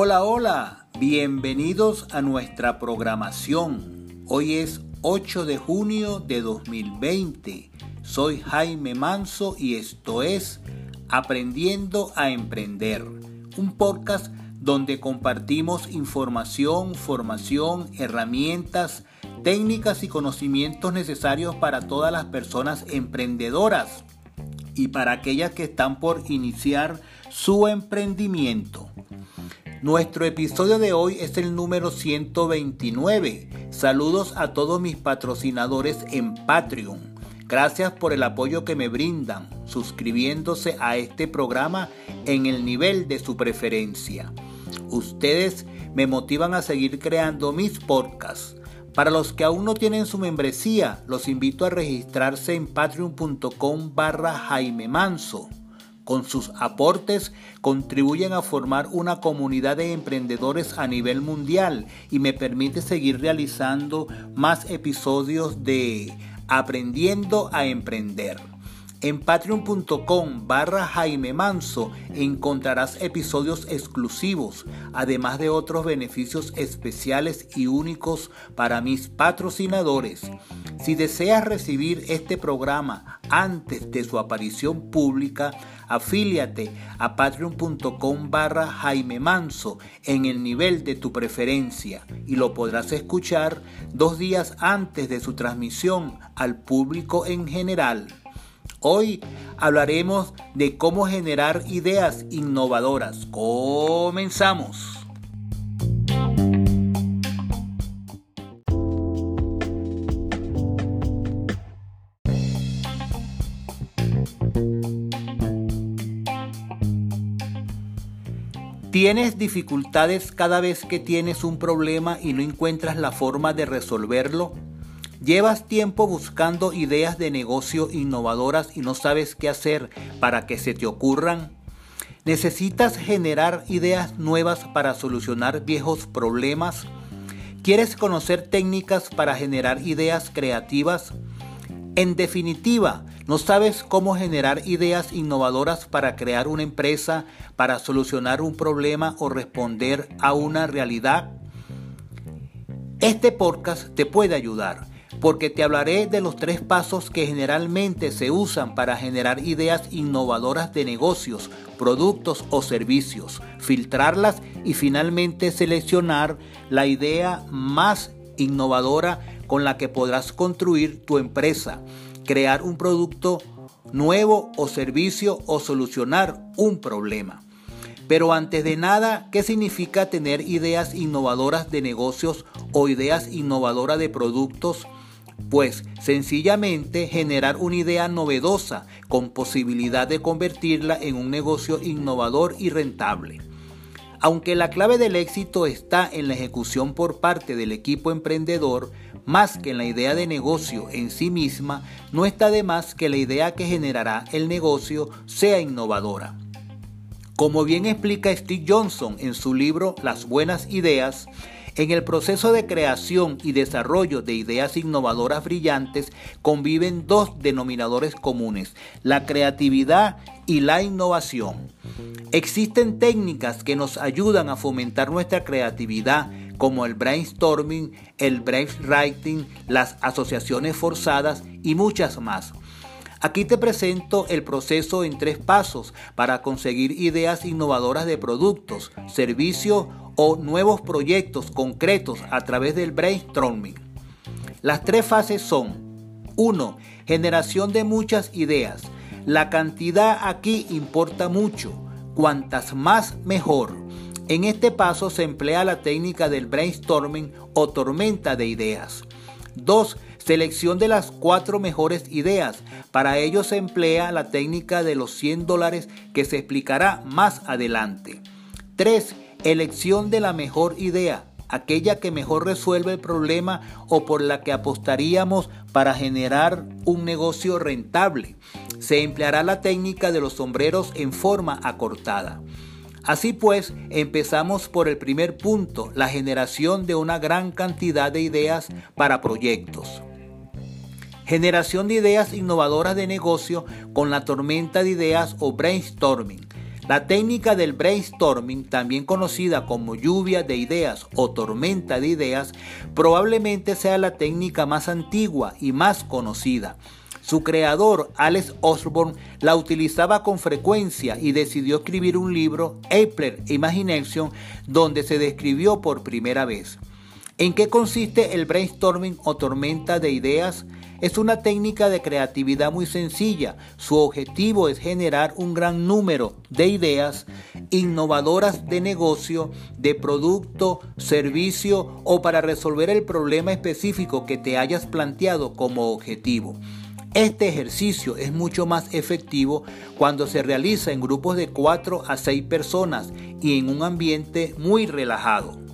Hola, hola, bienvenidos a nuestra programación. Hoy es 8 de junio de 2020. Soy Jaime Manso y esto es Aprendiendo a Emprender, un podcast donde compartimos información, formación, herramientas, técnicas y conocimientos necesarios para todas las personas emprendedoras y para aquellas que están por iniciar su emprendimiento. Nuestro episodio de hoy es el número 129. Saludos a todos mis patrocinadores en Patreon. Gracias por el apoyo que me brindan, suscribiéndose a este programa en el nivel de su preferencia. Ustedes me motivan a seguir creando mis podcasts. Para los que aún no tienen su membresía, los invito a registrarse en patreon.com barra Jaime Manso. Con sus aportes contribuyen a formar una comunidad de emprendedores a nivel mundial y me permite seguir realizando más episodios de Aprendiendo a Emprender. En patreon.com barra Jaime Manso encontrarás episodios exclusivos, además de otros beneficios especiales y únicos para mis patrocinadores. Si deseas recibir este programa antes de su aparición pública, afíliate a patreon.com barra Jaime Manso en el nivel de tu preferencia y lo podrás escuchar dos días antes de su transmisión al público en general. Hoy hablaremos de cómo generar ideas innovadoras. Comenzamos. ¿Tienes dificultades cada vez que tienes un problema y no encuentras la forma de resolverlo? Llevas tiempo buscando ideas de negocio innovadoras y no sabes qué hacer para que se te ocurran. ¿Necesitas generar ideas nuevas para solucionar viejos problemas? ¿Quieres conocer técnicas para generar ideas creativas? En definitiva, ¿no sabes cómo generar ideas innovadoras para crear una empresa, para solucionar un problema o responder a una realidad? Este podcast te puede ayudar porque te hablaré de los tres pasos que generalmente se usan para generar ideas innovadoras de negocios, productos o servicios, filtrarlas y finalmente seleccionar la idea más innovadora con la que podrás construir tu empresa, crear un producto nuevo o servicio o solucionar un problema. Pero antes de nada, ¿qué significa tener ideas innovadoras de negocios o ideas innovadoras de productos? Pues sencillamente generar una idea novedosa con posibilidad de convertirla en un negocio innovador y rentable. Aunque la clave del éxito está en la ejecución por parte del equipo emprendedor, más que en la idea de negocio en sí misma, no está de más que la idea que generará el negocio sea innovadora. Como bien explica Steve Johnson en su libro Las buenas ideas, en el proceso de creación y desarrollo de ideas innovadoras brillantes conviven dos denominadores comunes, la creatividad y la innovación. Existen técnicas que nos ayudan a fomentar nuestra creatividad, como el brainstorming, el brainwriting, las asociaciones forzadas y muchas más. Aquí te presento el proceso en tres pasos para conseguir ideas innovadoras de productos, servicios o nuevos proyectos concretos a través del brainstorming. Las tres fases son 1. Generación de muchas ideas. La cantidad aquí importa mucho. Cuantas más mejor. En este paso se emplea la técnica del brainstorming o tormenta de ideas. 2. Selección de las cuatro mejores ideas. Para ello se emplea la técnica de los 100 dólares que se explicará más adelante. 3 Elección de la mejor idea, aquella que mejor resuelve el problema o por la que apostaríamos para generar un negocio rentable. Se empleará la técnica de los sombreros en forma acortada. Así pues, empezamos por el primer punto, la generación de una gran cantidad de ideas para proyectos. Generación de ideas innovadoras de negocio con la tormenta de ideas o brainstorming. La técnica del brainstorming, también conocida como lluvia de ideas o tormenta de ideas, probablemente sea la técnica más antigua y más conocida. Su creador, Alex Osborne, la utilizaba con frecuencia y decidió escribir un libro, Appler Imagination, donde se describió por primera vez. ¿En qué consiste el brainstorming o tormenta de ideas? Es una técnica de creatividad muy sencilla. Su objetivo es generar un gran número de ideas innovadoras de negocio, de producto, servicio o para resolver el problema específico que te hayas planteado como objetivo. Este ejercicio es mucho más efectivo cuando se realiza en grupos de 4 a 6 personas y en un ambiente muy relajado.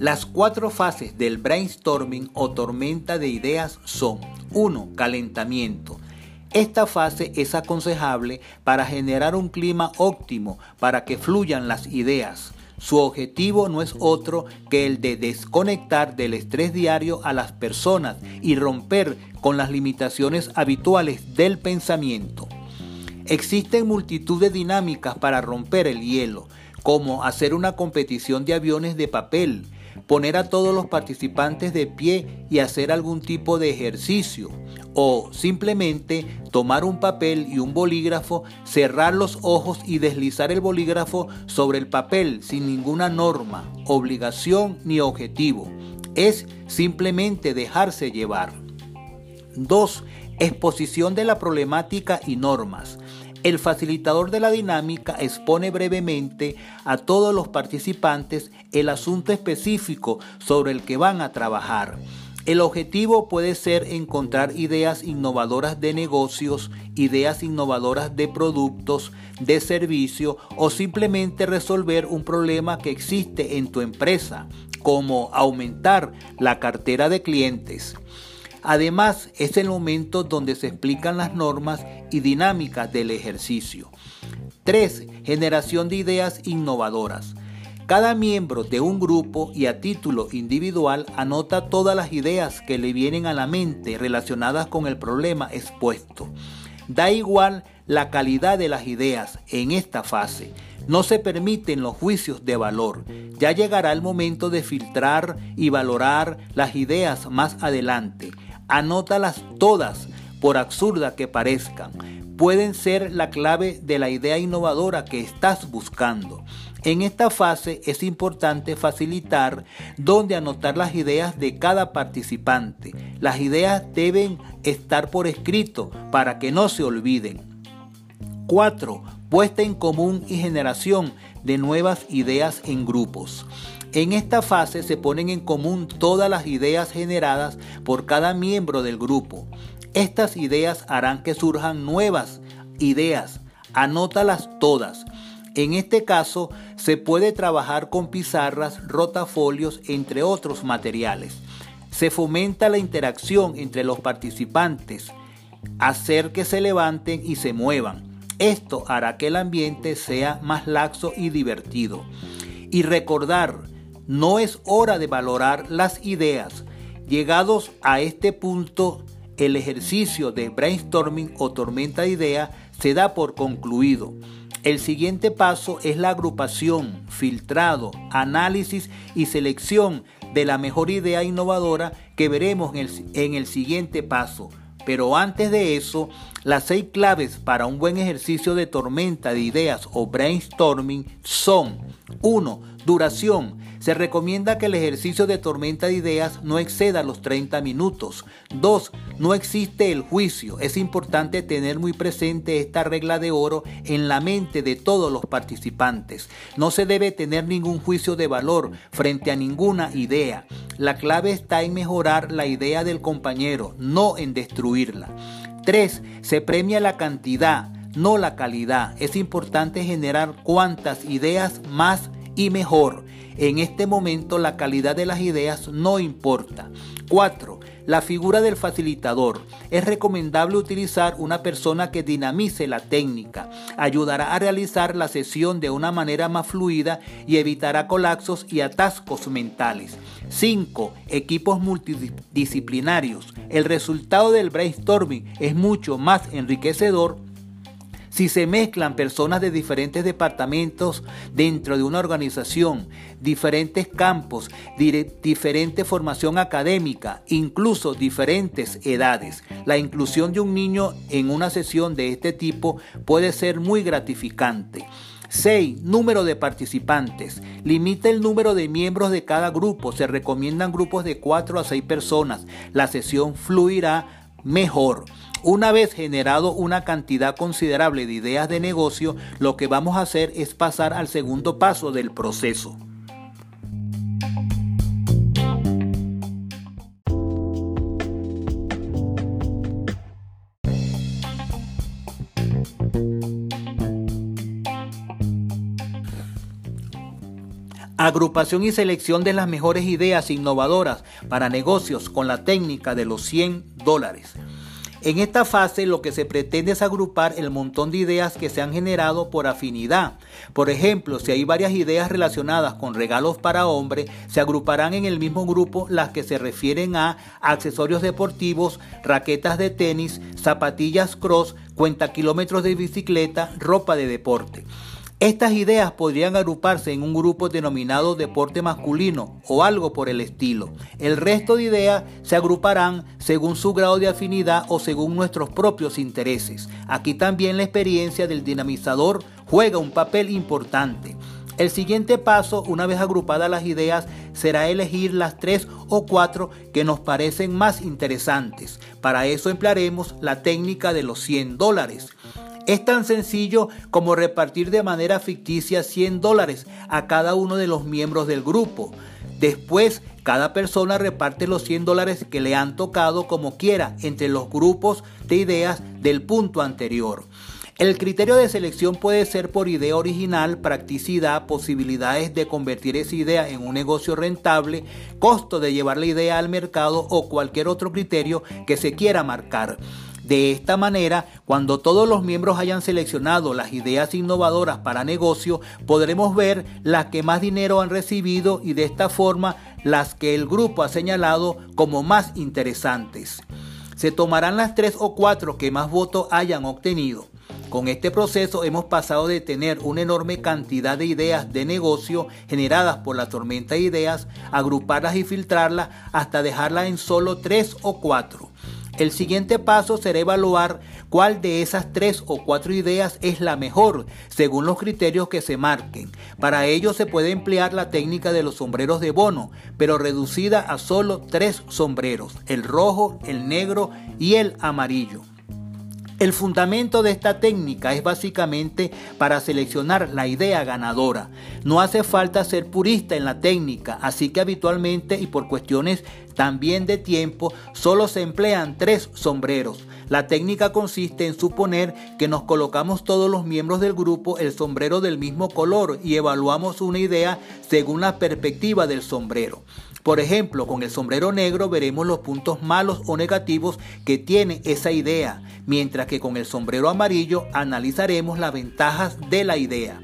Las cuatro fases del brainstorming o tormenta de ideas son 1. Calentamiento. Esta fase es aconsejable para generar un clima óptimo para que fluyan las ideas. Su objetivo no es otro que el de desconectar del estrés diario a las personas y romper con las limitaciones habituales del pensamiento. Existen multitud de dinámicas para romper el hielo, como hacer una competición de aviones de papel, poner a todos los participantes de pie y hacer algún tipo de ejercicio, o simplemente tomar un papel y un bolígrafo, cerrar los ojos y deslizar el bolígrafo sobre el papel sin ninguna norma, obligación ni objetivo. Es simplemente dejarse llevar. 2. Exposición de la problemática y normas. El facilitador de la dinámica expone brevemente a todos los participantes el asunto específico sobre el que van a trabajar. El objetivo puede ser encontrar ideas innovadoras de negocios, ideas innovadoras de productos, de servicio o simplemente resolver un problema que existe en tu empresa, como aumentar la cartera de clientes. Además, es el momento donde se explican las normas y dinámicas del ejercicio. 3. Generación de ideas innovadoras. Cada miembro de un grupo y a título individual anota todas las ideas que le vienen a la mente relacionadas con el problema expuesto. Da igual la calidad de las ideas en esta fase. No se permiten los juicios de valor. Ya llegará el momento de filtrar y valorar las ideas más adelante. Anótalas todas, por absurda que parezcan. Pueden ser la clave de la idea innovadora que estás buscando. En esta fase es importante facilitar dónde anotar las ideas de cada participante. Las ideas deben estar por escrito para que no se olviden. 4. Puesta en común y generación de nuevas ideas en grupos. En esta fase se ponen en común todas las ideas generadas por cada miembro del grupo. Estas ideas harán que surjan nuevas ideas. Anótalas todas. En este caso, se puede trabajar con pizarras, rotafolios, entre otros materiales. Se fomenta la interacción entre los participantes, hacer que se levanten y se muevan. Esto hará que el ambiente sea más laxo y divertido. Y recordar, no es hora de valorar las ideas. Llegados a este punto, el ejercicio de brainstorming o tormenta de ideas se da por concluido. El siguiente paso es la agrupación, filtrado, análisis y selección de la mejor idea innovadora que veremos en el, en el, siguiente paso. Pero antes de eso, las seis claves para un buen ejercicio de tormenta de ideas o brainstorming son 1. Duración. Se recomienda que el ejercicio de tormenta de ideas no exceda los 30 minutos. 2. No existe el juicio. Es importante tener muy presente esta regla de oro en la mente de todos los participantes. No se debe tener ningún juicio de valor frente a ninguna idea. La clave está en mejorar la idea del compañero, no en destruirla. 3. Se premia la cantidad, no la calidad. Es importante generar cuantas ideas más y mejor. En este momento la calidad de las ideas no importa. 4. la figura del facilitador. Es recomendable utilizar una persona que dinamice la técnica, ayudará a realizar la sesión de una manera más fluida y evitará colapsos y atascos mentales. 5. Equipos multidisciplinarios. El resultado del brainstorming es mucho más enriquecedor si se mezclan personas de diferentes departamentos dentro de una organización, diferentes campos, diferente formación académica, incluso diferentes edades, la inclusión de un niño en una sesión de este tipo puede ser muy gratificante. 6. Número de participantes. Limita el número de miembros de cada grupo. Se recomiendan grupos de 4 a 6 personas. La sesión fluirá mejor. Una vez generado una cantidad considerable de ideas de negocio, lo que vamos a hacer es pasar al segundo paso del proceso. Agrupación y selección de las mejores ideas innovadoras para negocios con la técnica de los 100 dólares. En esta fase lo que se pretende es agrupar el montón de ideas que se han generado por afinidad. Por ejemplo, si hay varias ideas relacionadas con regalos para hombre, se agruparán en el mismo grupo las que se refieren a accesorios deportivos, raquetas de tenis, zapatillas cross, cuenta kilómetros de bicicleta, ropa de deporte. Estas ideas podrían agruparse en un grupo denominado deporte masculino o algo por el estilo. El resto de ideas se agruparán según su grado de afinidad o según nuestros propios intereses. Aquí también la experiencia del dinamizador juega un papel importante. El siguiente paso, una vez agrupadas las ideas, será elegir las tres o cuatro que nos parecen más interesantes. Para eso emplearemos la técnica de los 100 dólares. Es tan sencillo como repartir de manera ficticia 100 dólares a cada uno de los miembros del grupo. Después, cada persona reparte los 100 dólares que le han tocado como quiera entre los grupos de ideas del punto anterior. El criterio de selección puede ser por idea original, practicidad, posibilidades de convertir esa idea en un negocio rentable, costo de llevar la idea al mercado o cualquier otro criterio que se quiera marcar. De esta manera, cuando todos los miembros hayan seleccionado las ideas innovadoras para negocio, podremos ver las que más dinero han recibido y de esta forma las que el grupo ha señalado como más interesantes. Se tomarán las tres o cuatro que más votos hayan obtenido. Con este proceso hemos pasado de tener una enorme cantidad de ideas de negocio generadas por la tormenta de ideas, agruparlas y filtrarlas hasta dejarlas en solo tres o cuatro. El siguiente paso será evaluar cuál de esas tres o cuatro ideas es la mejor, según los criterios que se marquen. Para ello se puede emplear la técnica de los sombreros de bono, pero reducida a solo tres sombreros, el rojo, el negro y el amarillo. El fundamento de esta técnica es básicamente para seleccionar la idea ganadora. No hace falta ser purista en la técnica, así que habitualmente y por cuestiones también de tiempo solo se emplean tres sombreros. La técnica consiste en suponer que nos colocamos todos los miembros del grupo el sombrero del mismo color y evaluamos una idea según la perspectiva del sombrero. Por ejemplo, con el sombrero negro veremos los puntos malos o negativos que tiene esa idea, mientras que con el sombrero amarillo analizaremos las ventajas de la idea.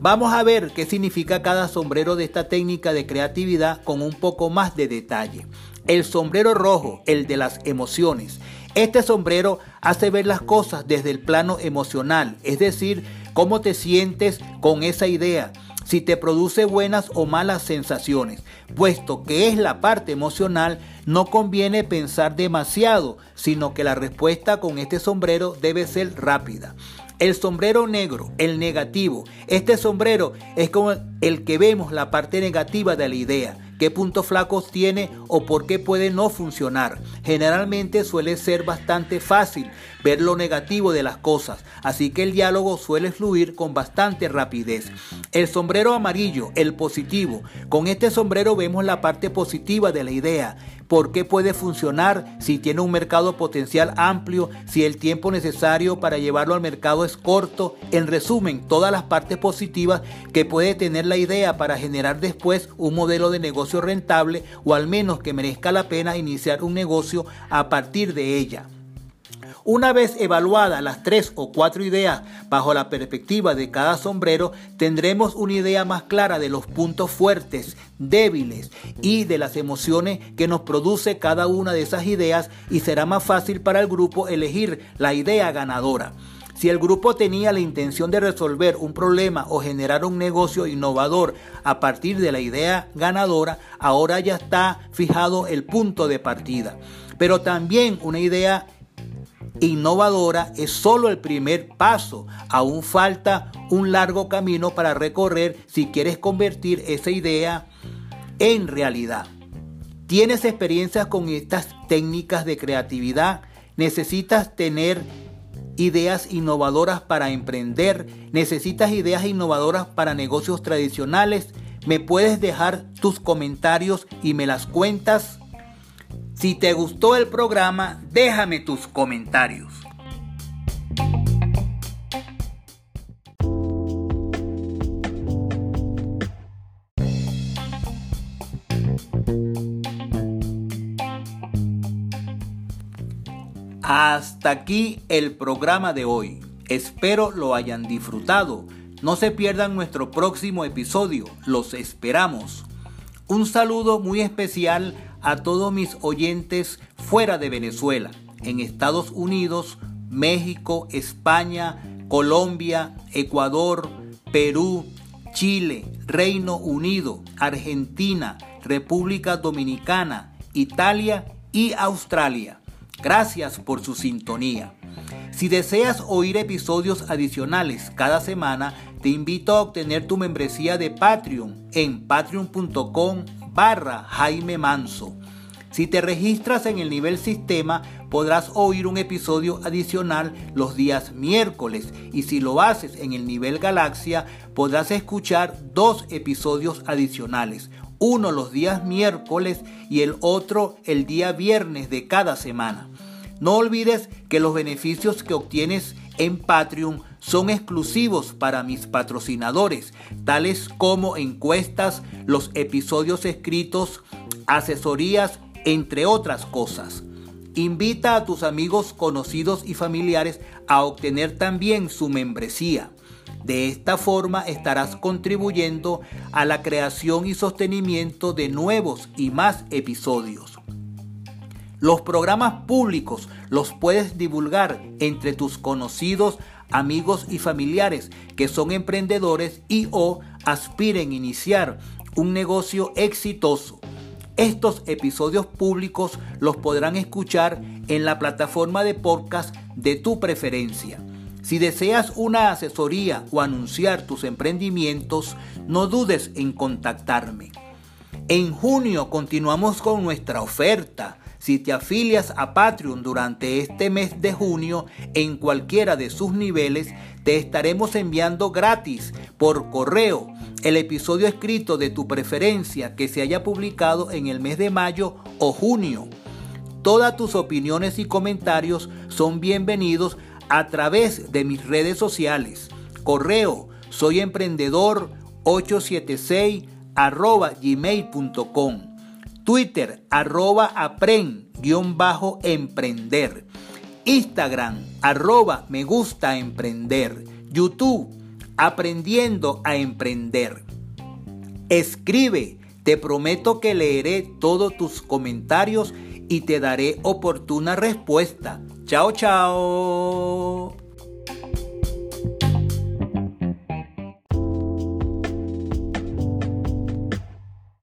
Vamos a ver qué significa cada sombrero de esta técnica de creatividad con un poco más de detalle. El sombrero rojo, el de las emociones. Este sombrero hace ver las cosas desde el plano emocional, es decir, cómo te sientes con esa idea si te produce buenas o malas sensaciones. Puesto que es la parte emocional, no conviene pensar demasiado, sino que la respuesta con este sombrero debe ser rápida. El sombrero negro, el negativo. Este sombrero es como el que vemos la parte negativa de la idea qué puntos flacos tiene o por qué puede no funcionar. Generalmente suele ser bastante fácil ver lo negativo de las cosas, así que el diálogo suele fluir con bastante rapidez. El sombrero amarillo, el positivo. Con este sombrero vemos la parte positiva de la idea. por qué puede funcionar, si tiene un mercado potencial amplio, si el tiempo necesario para llevarlo al mercado es corto. En resumen, todas las partes positivas que puede tener la idea para generar después un modelo de negocio rentable o al menos que merezca la pena iniciar un negocio a partir de ella. Una vez evaluadas las tres o cuatro ideas bajo la perspectiva de cada sombrero, tendremos una idea más clara de los puntos fuertes, débiles y de las emociones que nos produce cada una de esas ideas y será más fácil para el grupo elegir la idea ganadora. Si el grupo tenía la intención de resolver un problema o generar un negocio innovador a partir de la idea ganadora, ahora ya está fijado el punto de partida. Pero también una idea innovadora es solo el primer paso. Aún falta un largo camino para recorrer si quieres convertir esa idea en realidad. ¿Tienes experiencias con estas técnicas de creatividad? ¿Necesitas tener ideas innovadoras para emprender? ¿Necesitas ideas innovadoras para negocios tradicionales? ¿Me puedes dejar tus comentarios y me las cuentas? Si te gustó el programa, déjame tus comentarios. Hasta aquí el programa de hoy. Espero lo hayan disfrutado. No se pierdan nuestro próximo episodio. Los esperamos. Un saludo muy especial a todos mis oyentes fuera de Venezuela, en Estados Unidos, México, España, Colombia, Ecuador, Perú, Chile, Reino Unido, Argentina, República Dominicana, Italia y Australia. Gracias por su sintonía. Si deseas oír episodios adicionales cada semana, te invito a obtener tu membresía de Patreon en patreon.com barra Jaime Manso. Si te registras en el nivel sistema, podrás oír un episodio adicional los días miércoles y si lo haces en el nivel galaxia, podrás escuchar dos episodios adicionales, uno los días miércoles y el otro el día viernes de cada semana. No olvides que los beneficios que obtienes en Patreon son exclusivos para mis patrocinadores, tales como encuestas, los episodios escritos, asesorías, entre otras cosas. Invita a tus amigos, conocidos y familiares a obtener también su membresía. De esta forma estarás contribuyendo a la creación y sostenimiento de nuevos y más episodios. Los programas públicos los puedes divulgar entre tus conocidos, amigos y familiares que son emprendedores y o aspiren a iniciar un negocio exitoso. Estos episodios públicos los podrán escuchar en la plataforma de podcast de tu preferencia. Si deseas una asesoría o anunciar tus emprendimientos, no dudes en contactarme. En junio continuamos con nuestra oferta si te afilias a Patreon durante este mes de junio en cualquiera de sus niveles, te estaremos enviando gratis por correo el episodio escrito de tu preferencia que se haya publicado en el mes de mayo o junio. Todas tus opiniones y comentarios son bienvenidos a través de mis redes sociales. Correo soy emprendedor 876 gmail.com Twitter, arroba apren-emprender. Instagram, arroba me gusta emprender. YouTube, aprendiendo a emprender. Escribe, te prometo que leeré todos tus comentarios y te daré oportuna respuesta. Chao, chao.